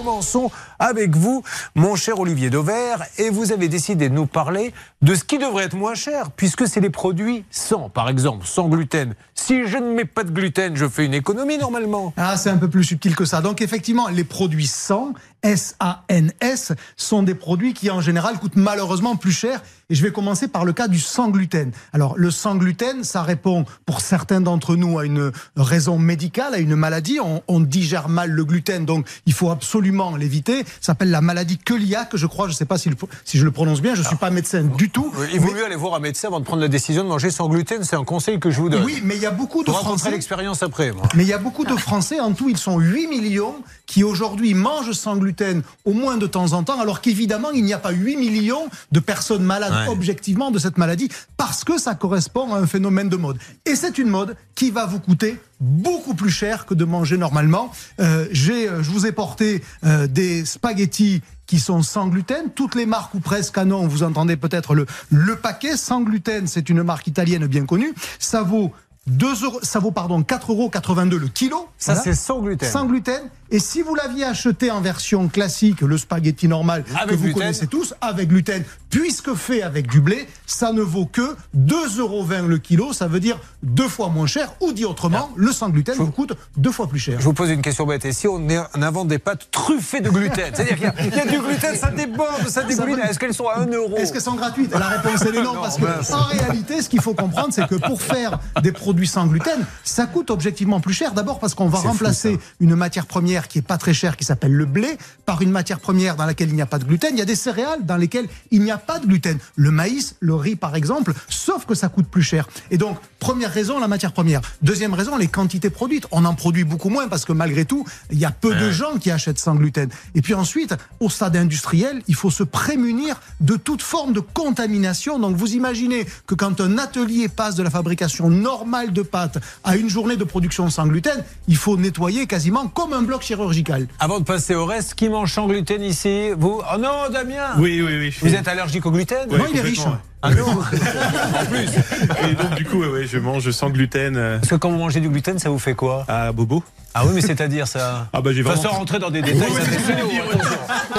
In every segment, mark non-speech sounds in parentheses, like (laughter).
commençons avec vous, mon cher Olivier Dauvert, et vous avez décidé de nous parler de ce qui devrait être moins cher, puisque c'est les produits sans, par exemple, sans gluten. Si je ne mets pas de gluten, je fais une économie normalement. Ah, c'est un peu plus subtil que ça. Donc effectivement, les produits sans, S-A-N-S, sont des produits qui en général coûtent malheureusement plus cher. Et je vais commencer par le cas du sans gluten. Alors le sans gluten, ça répond pour certains d'entre nous à une raison médicale, à une maladie. On, digère mal le gluten, donc il faut absolument l'éviter. Ça s'appelle la maladie cœliaque, je crois. Je ne sais pas si, si, je le prononce bien. Je ne suis pas médecin du tout. Il vaut mieux aller voir un médecin avant de prendre la décision de manger sans gluten. C'est un conseil que je vous donne. Oui, mais il y a beaucoup de Français. l'expérience après. Mais il y a beaucoup de Français. En tout, ils sont 8 millions qui aujourd'hui mangent sans gluten au moins de temps en temps, alors qu'évidemment, il n'y a pas 8 millions de personnes malades objectivement de cette maladie parce que ça correspond à un phénomène de mode. Et c'est une mode qui va vous coûter beaucoup plus cher que de manger normalement. Euh, j'ai, euh, je vous ai porté euh, des spaghettis qui sont sans gluten. Toutes les marques ou presque à non, vous entendez peut-être le, le paquet sans gluten, c'est une marque italienne bien connue. Ça vaut 2 euros, ça vaut pardon 4,82 euros le kilo. Ça c'est sans gluten. Sans gluten. Et si vous l'aviez acheté en version classique, le spaghetti normal que vous connaissez tous, avec gluten, puisque fait avec du blé, ça ne vaut que 2,20 euros le kilo. Ça veut dire deux fois moins cher. Ou dit autrement, le sans gluten vous coûte deux fois plus cher. Je vous pose une question bête. Et si on, invente des pâtes truffées de gluten? C'est-à-dire qu'il y, a du gluten, ça déborde, ça dégouline. Est-ce qu'elles sont à 1 euro? Est-ce qu'elles sont gratuites? La réponse est (laughs) non. parce que en réalité, ce qu'il faut comprendre, c'est que pour faire des produits sans gluten, ça coûte objectivement plus cher. D'abord parce qu'on va remplacer une matière première qui est pas très cher, qui s'appelle le blé, par une matière première dans laquelle il n'y a pas de gluten. Il y a des céréales dans lesquelles il n'y a pas de gluten. Le maïs, le riz par exemple, sauf que ça coûte plus cher. Et donc, première raison, la matière première. Deuxième raison, les quantités produites. On en produit beaucoup moins parce que malgré tout, il y a peu de gens qui achètent sans gluten. Et puis ensuite, au stade industriel, il faut se prémunir de toute forme de contamination. Donc vous imaginez que quand un atelier passe de la fabrication normale de pâtes à une journée de production sans gluten, il faut nettoyer quasiment comme un bloc chirurgical. Avant de passer au reste, qui mange sans gluten ici? Vous? Oh non, Damien Oui, oui, oui. Vous êtes allergique au gluten? Non, il est riche. Ah non (laughs) En plus Et donc, du coup, ouais, je mange sans gluten. Euh. Parce que quand vous mangez du gluten, ça vous fait quoi? Ah, bobo. Ah oui, mais c'est-à-dire ça? Ah bah j'ai vraiment. Sans rentrer dans des détails,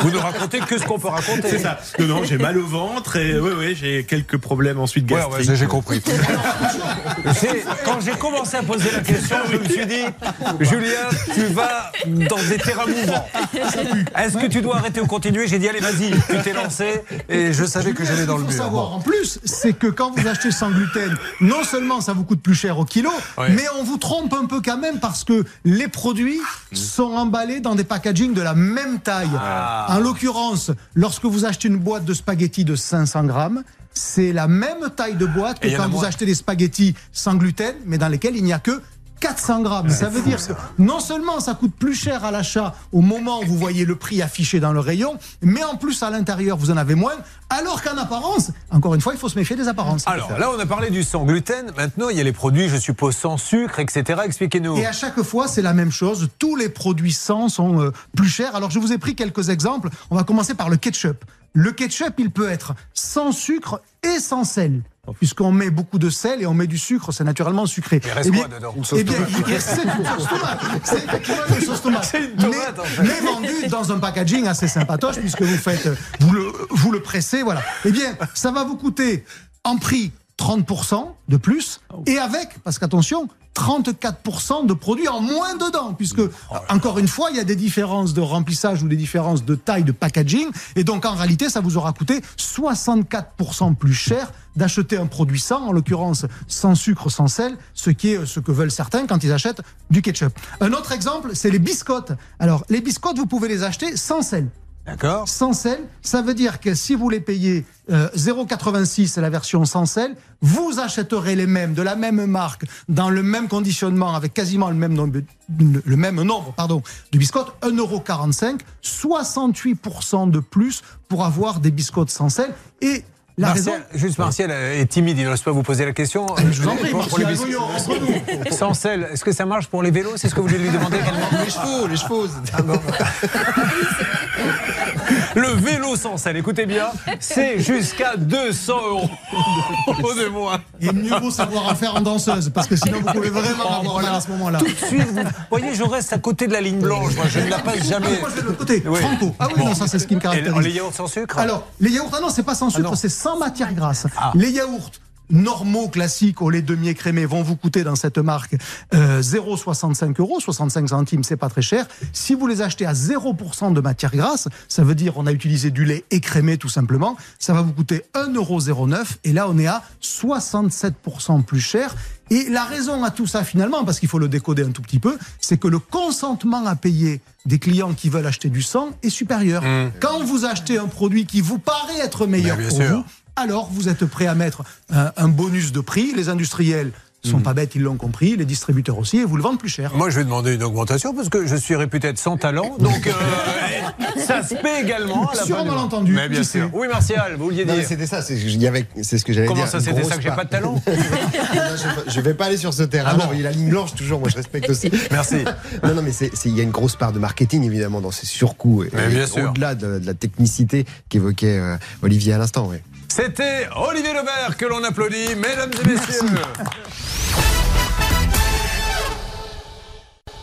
Vous ne racontez que ce qu'on peut raconter. C'est ça. Non, non, j'ai mal au ventre et oui, oui, j'ai quelques problèmes ensuite gastriques. Ouais, j'ai compris. (laughs) Quand j'ai commencé à poser la question, je me suis dit, Julien, tu vas dans des terrains mouvants. Est-ce que tu dois arrêter ou continuer? J'ai dit, allez, vas-y, tu t'es lancé et je savais que j'allais dans le mur. Plus, c'est que quand vous achetez sans gluten, non seulement ça vous coûte plus cher au kilo, mais on vous trompe un peu quand même parce que les produits sont emballés dans des packagings de la même taille. Ah. En l'occurrence, lorsque vous achetez une boîte de spaghettis de 500 grammes, c'est la même taille de boîte que quand vous achetez des spaghettis sans gluten, mais dans lesquels il n'y a que 400 grammes. Ça veut dire que non seulement ça coûte plus cher à l'achat au moment où vous voyez le prix affiché dans le rayon, mais en plus à l'intérieur vous en avez moins, alors qu'en apparence, encore une fois, il faut se méfier des apparences. Alors là, on a parlé du sans gluten. Maintenant, il y a les produits, je suppose, sans sucre, etc. Expliquez-nous. Et à chaque fois, c'est la même chose. Tous les produits sans sont euh, plus chers. Alors je vous ai pris quelques exemples. On va commencer par le ketchup. Le ketchup, il peut être sans sucre et sans sel. Puisqu'on met beaucoup de sel et on met du sucre, c'est naturellement sucré. Il reste eh bien, quoi dedans Eh bien, c'est une sauce tomate. C'est effectivement une sauce tomate. C'est une tomate, mais, en fait. mais vendue dans un packaging assez sympatoche, puisque vous faites, vous le, vous le pressez, voilà. Eh bien, ça va vous coûter en prix 30% de plus, et avec, parce qu'attention, 34% de produits en moins dedans, puisque, oh encore une fois, il y a des différences de remplissage ou des différences de taille de packaging, et donc en réalité, ça vous aura coûté 64% plus cher d'acheter un produit sans, en l'occurrence sans sucre, sans sel, ce qui est ce que veulent certains quand ils achètent du ketchup. Un autre exemple, c'est les biscottes. Alors, les biscottes, vous pouvez les acheter sans sel. D'accord. Sans sel, ça veut dire que si vous les payez 0,86, euh, la version sans sel, vous achèterez les mêmes, de la même marque, dans le même conditionnement, avec quasiment le même nombre, le même nombre pardon, de biscottes, 1,45€, 68% de plus pour avoir des biscottes sans sel. Et la raison... Juste Martial est timide, il n'ose pas vous poser la question. Je vous en prie, pour, les Sans sel, est-ce que ça marche pour les vélos? C'est ce que vous voulez lui demander Les chevaux, les chevaux. Ah (laughs) Le vélo sans selle, écoutez bien, c'est jusqu'à 200 euros de moins. Et mieux vaut savoir en faire en danseuse, parce que sinon vous pouvez vraiment avoir mal à ce moment-là. Tout de suite, vous voyez, je reste à côté de la ligne blanche. Moi, je ne la passe jamais. Moi, je vais de l'autre côté. Franco. Ah oui, non, ça, c'est ce qui me Et caractérise. les yaourts sans sucre? Alors, les yaourts, ah non, c'est pas sans sucre, non. c'est sans matière grasse. Ah. Les yaourts normaux, classiques, au lait demi-écrémé, vont vous coûter dans cette marque euh, 0,65 euros, 65 centimes, c'est pas très cher. Si vous les achetez à 0% de matière grasse, ça veut dire on a utilisé du lait écrémé tout simplement, ça va vous coûter 1,09 euros. Et là, on est à 67% plus cher. Et la raison à tout ça, finalement, parce qu'il faut le décoder un tout petit peu, c'est que le consentement à payer des clients qui veulent acheter du sang est supérieur. Quand vous achetez un produit qui vous paraît être meilleur pour sûr. vous, alors vous êtes prêt à mettre un, un bonus de prix. Les industriels sont pas bêtes, ils l'ont compris, les distributeurs aussi, et vous le vendent plus cher. Moi, je vais demander une augmentation parce que je suis réputé être sans talent. Donc, euh, (laughs) ça se paie également. à la Sur un malentendu, Mais bien sûr. Oui, Martial, vous vouliez dire. c'était ça, c'est ce que j'allais dire. Comment ça, c'était ça que j'ai pas de talent (laughs) Non, je, je vais pas aller sur ce terrain. Ah bon non, il y a la ligne blanche toujours. Moi, je respecte aussi. (laughs) Merci. Non, non, mais il y a une grosse part de marketing évidemment dans ces surcoûts. Et- Mais et bien sûr. Au-delà de, de la technicité qu'évoquait euh, Olivier à l'instant. oui. C'était Olivier Lebert que l'on applaudit, mesdames et messieurs. (laughs)